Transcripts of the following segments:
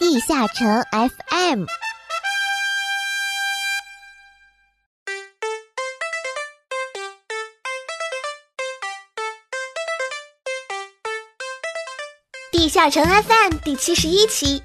地下城 FM。地下城 FM 第七十一期，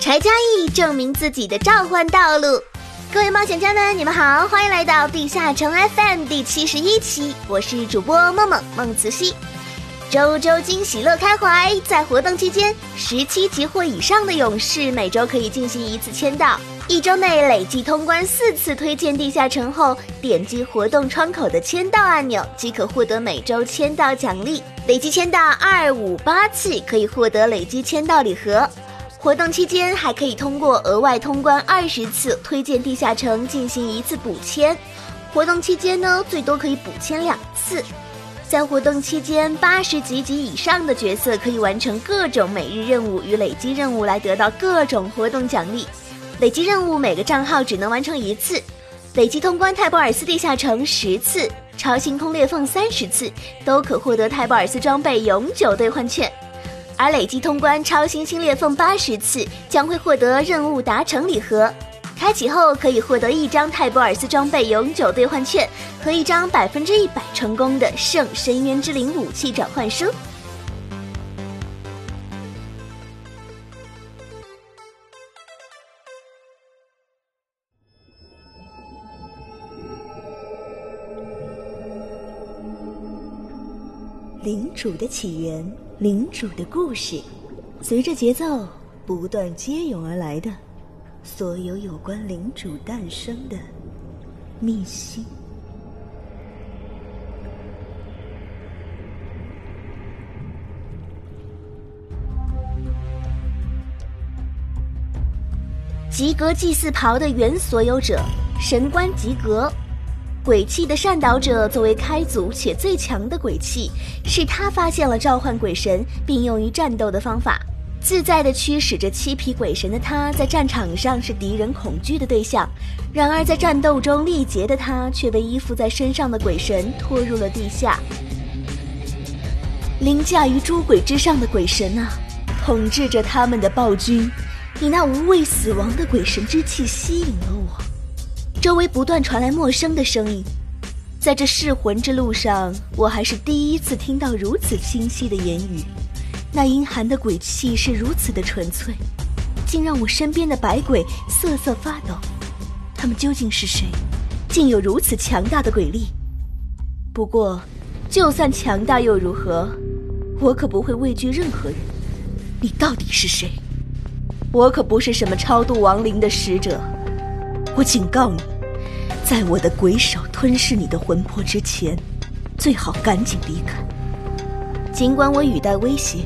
柴佳义证明自己的召唤道路。各位冒险家们，你们好，欢迎来到地下城 FM 第七十一期，我是主播梦梦梦慈溪。周周惊喜乐开怀，在活动期间，十七级或以上的勇士每周可以进行一次签到。一周内累计通关四次推荐地下城后，点击活动窗口的签到按钮即可获得每周签到奖励。累计签到二五八次可以获得累积签到礼盒。活动期间还可以通过额外通关二十次推荐地下城进行一次补签。活动期间呢，最多可以补签两次。在活动期间，八十级及以上的角色可以完成各种每日任务与累积任务，来得到各种活动奖励。累积任务每个账号只能完成一次，累积通关泰博尔斯地下城十次，超星空裂缝三十次，都可获得泰博尔斯装备永久兑换券。而累计通关超新星裂缝八十次，将会获得任务达成礼盒。开启后可以获得一张泰博尔斯装备永久兑换券和一张百分之一百成功的圣深渊之灵武器转换书。领主的起源，领主的故事，随着节奏不断接涌而来的，所有有关领主诞生的秘辛。吉格祭祀袍的原所有者，神官吉格。鬼器的善导者作为开祖且最强的鬼器，是他发现了召唤鬼神并用于战斗的方法，自在地驱使着七匹鬼神的他，在战场上是敌人恐惧的对象。然而在战斗中力竭的他，却被依附在身上的鬼神拖入了地下。凌驾于诸鬼之上的鬼神啊，统治着他们的暴君，以那无畏死亡的鬼神之气吸引了我。周围不断传来陌生的声音，在这噬魂之路上，我还是第一次听到如此清晰的言语。那阴寒的鬼气是如此的纯粹，竟让我身边的百鬼瑟瑟发抖。他们究竟是谁？竟有如此强大的鬼力？不过，就算强大又如何？我可不会畏惧任何人。你到底是谁？我可不是什么超度亡灵的使者。我警告你。在我的鬼手吞噬你的魂魄之前，最好赶紧离开。尽管我语带威胁，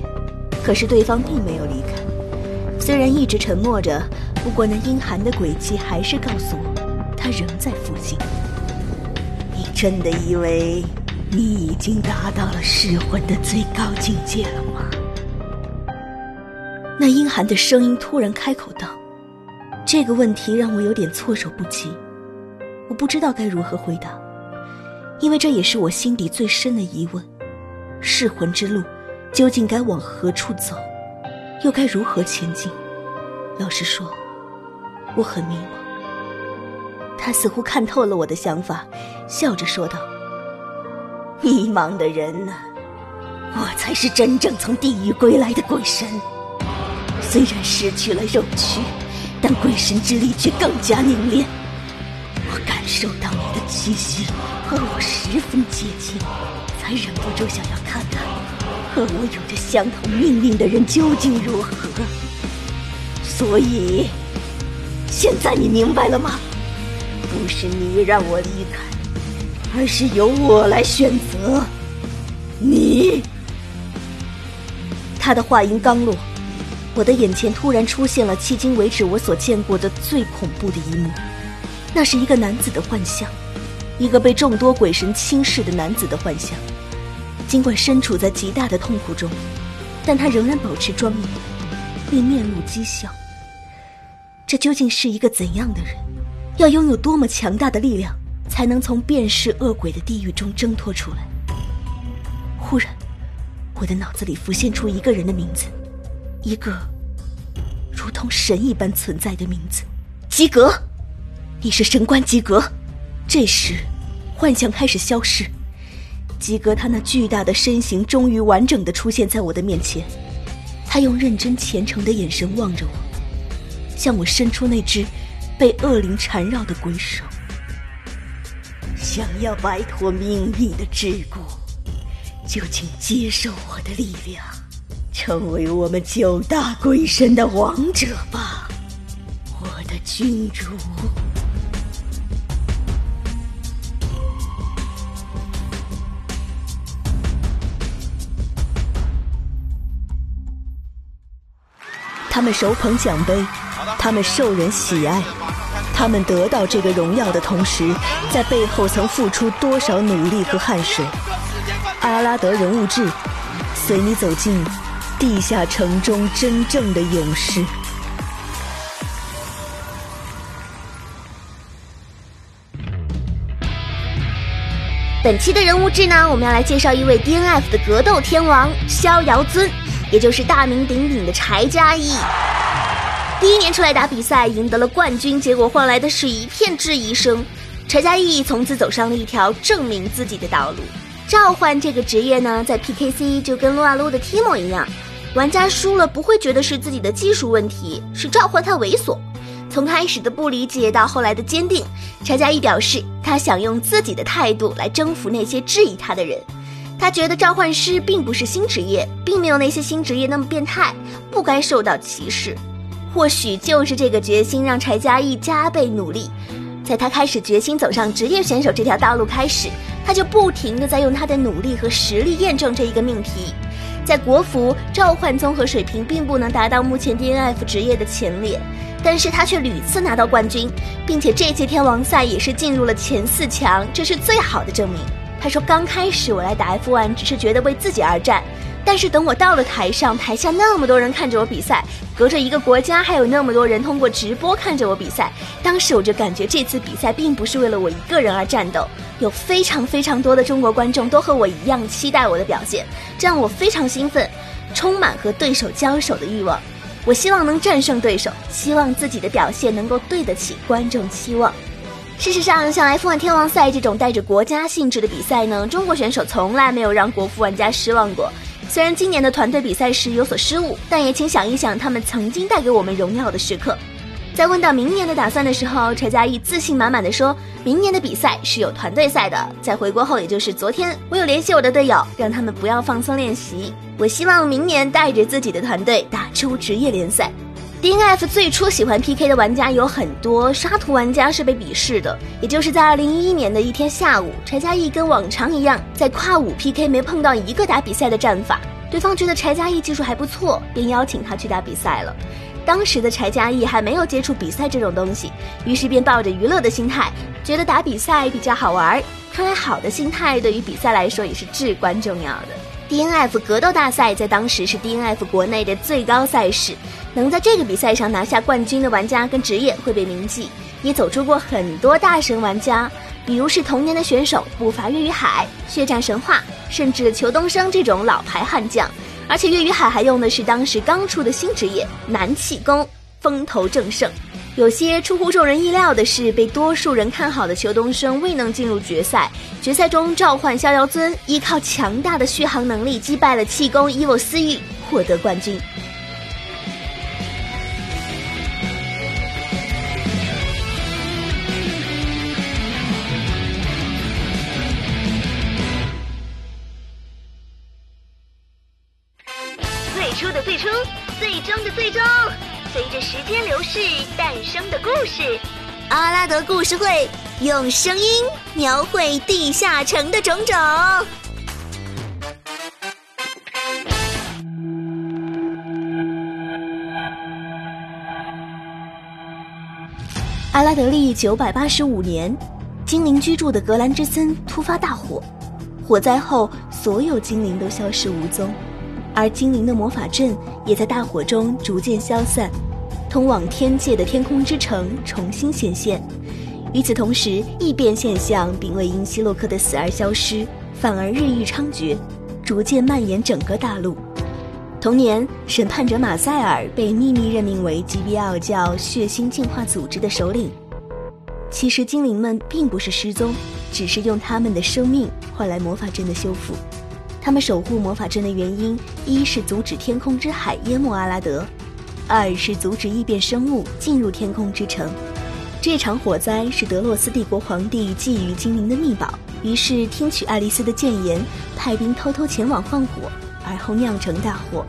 可是对方并没有离开。虽然一直沉默着，不过那阴寒的鬼气还是告诉我，他仍在附近。你真的以为你已经达到了噬魂的最高境界了吗？那阴寒的声音突然开口道：“这个问题让我有点措手不及。”我不知道该如何回答，因为这也是我心底最深的疑问：噬魂之路究竟该往何处走，又该如何前进？老实说，我很迷茫。他似乎看透了我的想法，笑着说道：“迷茫的人呢？我才是真正从地狱归来的鬼神。虽然失去了肉躯，但鬼神之力却更加凝练。”我感受到你的气息和我十分接近，才忍不住想要看看和我有着相同命运的人究竟如何。所以，现在你明白了吗？不是你让我离开，而是由我来选择你。他的话音刚落，我的眼前突然出现了迄今为止我所见过的最恐怖的一幕。那是一个男子的幻象，一个被众多鬼神轻视的男子的幻象。尽管身处在极大的痛苦中，但他仍然保持庄严，并面露讥笑。这究竟是一个怎样的人？要拥有多么强大的力量，才能从辨识恶鬼的地狱中挣脱出来？忽然，我的脑子里浮现出一个人的名字，一个如同神一般存在的名字——吉格。你是神官吉格。这时，幻象开始消失。基格他那巨大的身形终于完整的出现在我的面前。他用认真虔诚的眼神望着我，向我伸出那只被恶灵缠绕的鬼手。想要摆脱命运的桎梏，就请接受我的力量，成为我们九大鬼神的王者吧，我的君主。他们手捧奖杯，他们受人喜爱，他们得到这个荣耀的同时，在背后曾付出多少努力和汗水？阿拉德人物志，随你走进地下城中真正的勇士。本期的人物志呢，我们要来介绍一位 DNF 的格斗天王逍遥尊。也就是大名鼎鼎的柴嘉义，第一年出来打比赛，赢得了冠军，结果换来的是一片质疑声。柴嘉义从此走上了一条证明自己的道路。召唤这个职业呢，在 PKC 就跟撸啊撸的 Timo 一样，玩家输了不会觉得是自己的技术问题，是召唤太猥琐。从开始的不理解到后来的坚定，柴嘉义表示他想用自己的态度来征服那些质疑他的人。他觉得召唤师并不是新职业，并没有那些新职业那么变态，不该受到歧视。或许就是这个决心让柴佳义加倍努力。在他开始决心走上职业选手这条道路开始，他就不停的在用他的努力和实力验证这一个命题。在国服召唤综合水平并不能达到目前 DNF 职业的前列，但是他却屡次拿到冠军，并且这届天王赛也是进入了前四强，这是最好的证明。他说：“刚开始我来打 F1，只是觉得为自己而战，但是等我到了台上，台下那么多人看着我比赛，隔着一个国家还有那么多人通过直播看着我比赛，当时我就感觉这次比赛并不是为了我一个人而战斗，有非常非常多的中国观众都和我一样期待我的表现，这让我非常兴奋，充满和对手交手的欲望。我希望能战胜对手，希望自己的表现能够对得起观众期望。”事实上，像 F1 天王赛这种带着国家性质的比赛呢，中国选手从来没有让国服玩家失望过。虽然今年的团队比赛时有所失误，但也请想一想他们曾经带给我们荣耀的时刻。在问到明年的打算的时候，柴嘉义自信满满的说：“明年的比赛是有团队赛的。在回国后，也就是昨天，我有联系我的队友，让他们不要放松练习。我希望明年带着自己的团队打出职业联赛。” DNF 最初喜欢 PK 的玩家有很多，刷图玩家是被鄙视的。也就是在二零一一年的一天下午，柴嘉义跟往常一样，在跨五 PK 没碰到一个打比赛的战法，对方觉得柴嘉义技术还不错，便邀请他去打比赛了。当时的柴嘉义还没有接触比赛这种东西，于是便抱着娱乐的心态，觉得打比赛比较好玩。看来好的心态对于比赛来说也是至关重要的。DNF 格斗大赛在当时是 DNF 国内的最高赛事。能在这个比赛上拿下冠军的玩家跟职业会被铭记，也走出过很多大神玩家，比如是童年的选手步伐岳雨海、血战神话，甚至裘东升这种老牌悍将。而且岳雨海还用的是当时刚出的新职业南气功，风头正盛。有些出乎众人意料的是，被多数人看好的裘东升未能进入决赛。决赛中召唤逍遥尊，依靠强大的续航能力击败了气功伊沃思域，获得冠军。流逝诞生的故事阿拉德故事会用声音描绘地下城的种种。阿拉德利九百八十五年，精灵居住的格兰之森突发大火，火灾后所有精灵都消失无踪，而精灵的魔法阵也在大火中逐渐消散。通往天界的天空之城重新显现，与此同时，异变现象并未因希洛克的死而消失，反而日益猖獗，逐渐蔓延整个大陆。同年，审判者马塞尔被秘密任命为吉比奥教血腥进化组织的首领。其实，精灵们并不是失踪，只是用他们的生命换来魔法阵的修复。他们守护魔法阵的原因，一是阻止天空之海淹没阿拉德，二是阻止异变生物进入天空之城。这场火灾是德洛斯帝国皇帝觊觎精灵的秘宝，于是听取爱丽丝的谏言，派兵偷偷前往放火，而后酿成大祸。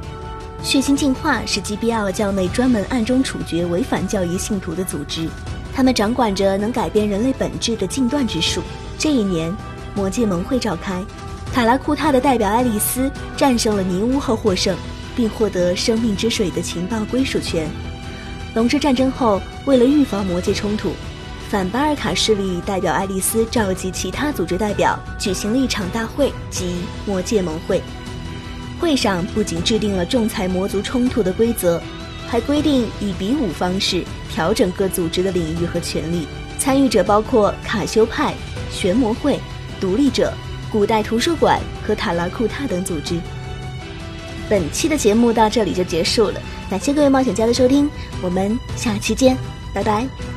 血腥进化是基比奥教内专门暗中处决违反教义信徒的组织，他们掌管着能改变人类本质的禁断之术。这一年，魔界盟会召开。卡拉库塔的代表爱丽丝战胜了尼乌后获胜，并获得生命之水的情报归属权。龙之战争后，为了预防魔界冲突，反巴尔卡势力代表爱丽丝召集其他组织代表举行了一场大会，即魔界盟会。会上不仅制定了仲裁魔族冲突的规则，还规定以比武方式调整各组织的领域和权利。参与者包括卡修派、玄魔会、独立者。古代图书馆和塔拉库塔等组织。本期的节目到这里就结束了，感谢各位冒险家的收听，我们下期见，拜拜。